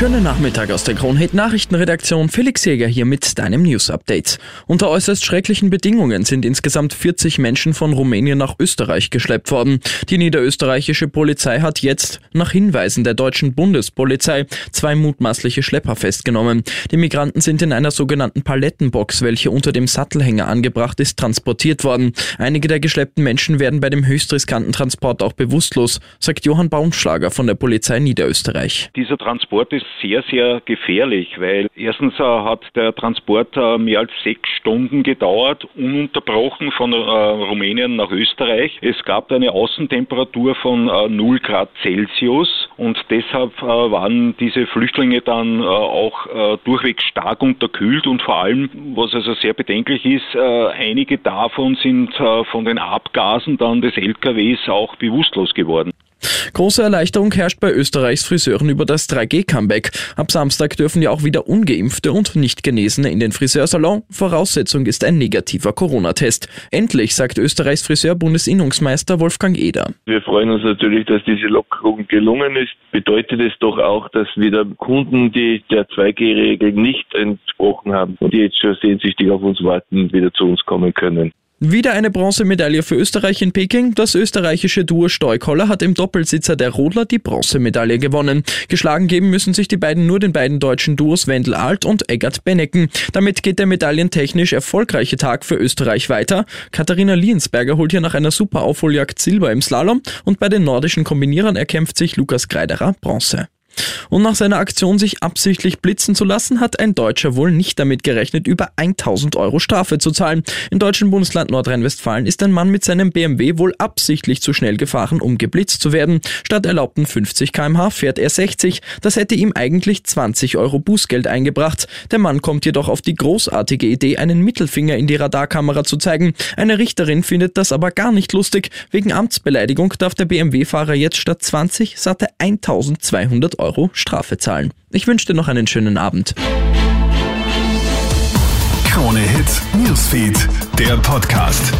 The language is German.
Schönen Nachmittag aus der Kronhit Nachrichtenredaktion. Felix Jäger hier mit deinem News Update. Unter äußerst schrecklichen Bedingungen sind insgesamt 40 Menschen von Rumänien nach Österreich geschleppt worden. Die niederösterreichische Polizei hat jetzt nach Hinweisen der deutschen Bundespolizei zwei mutmaßliche Schlepper festgenommen. Die Migranten sind in einer sogenannten Palettenbox, welche unter dem Sattelhänger angebracht ist, transportiert worden. Einige der geschleppten Menschen werden bei dem höchst riskanten Transport auch bewusstlos, sagt Johann Baumschlager von der Polizei Niederösterreich. Dieser Transport ist sehr, sehr gefährlich, weil erstens äh, hat der Transport äh, mehr als sechs Stunden gedauert, ununterbrochen von äh, Rumänien nach Österreich. Es gab eine Außentemperatur von 0 Grad Celsius und deshalb waren diese Flüchtlinge dann auch durchweg stark unterkühlt und vor allem, was also sehr bedenklich ist, einige davon sind von den Abgasen dann des LKWs auch bewusstlos geworden. Große Erleichterung herrscht bei Österreichs Friseuren über das 3G-Comeback. Ab Samstag dürfen ja auch wieder ungeimpfte und nicht Genesene in den Friseursalon. Voraussetzung ist ein negativer Corona-Test. Endlich, sagt Österreichs Friseur-Bundesinnungsmeister Wolfgang Eder. Wir freuen uns natürlich, dass diese Lockerung gelungen ist. Bedeutet es doch auch, dass wieder Kunden, die der 2G-Regel nicht entsprochen haben und die jetzt schon sehnsüchtig auf uns warten, wieder zu uns kommen können. Wieder eine Bronzemedaille für Österreich in Peking. Das österreichische Duo Steukoller hat im Doppelsitzer der Rodler die Bronzemedaille gewonnen. Geschlagen geben müssen sich die beiden nur den beiden deutschen Duos Wendel Alt und Eggert Bennecken. Damit geht der medaillentechnisch erfolgreiche Tag für Österreich weiter. Katharina Liensberger holt hier nach einer super Aufholjagd Silber im Slalom und bei den nordischen Kombinierern erkämpft sich Lukas Kreiderer Bronze. Und nach seiner Aktion, sich absichtlich blitzen zu lassen, hat ein Deutscher wohl nicht damit gerechnet, über 1000 Euro Strafe zu zahlen. Im deutschen Bundesland Nordrhein-Westfalen ist ein Mann mit seinem BMW wohl absichtlich zu schnell gefahren, um geblitzt zu werden. Statt erlaubten 50 kmh fährt er 60. Das hätte ihm eigentlich 20 Euro Bußgeld eingebracht. Der Mann kommt jedoch auf die großartige Idee, einen Mittelfinger in die Radarkamera zu zeigen. Eine Richterin findet das aber gar nicht lustig. Wegen Amtsbeleidigung darf der BMW-Fahrer jetzt statt 20 satte 1200 Euro Euro Strafe zahlen. Ich wünsche dir noch einen schönen Abend. Krone Hits, Newsfeed, der Podcast.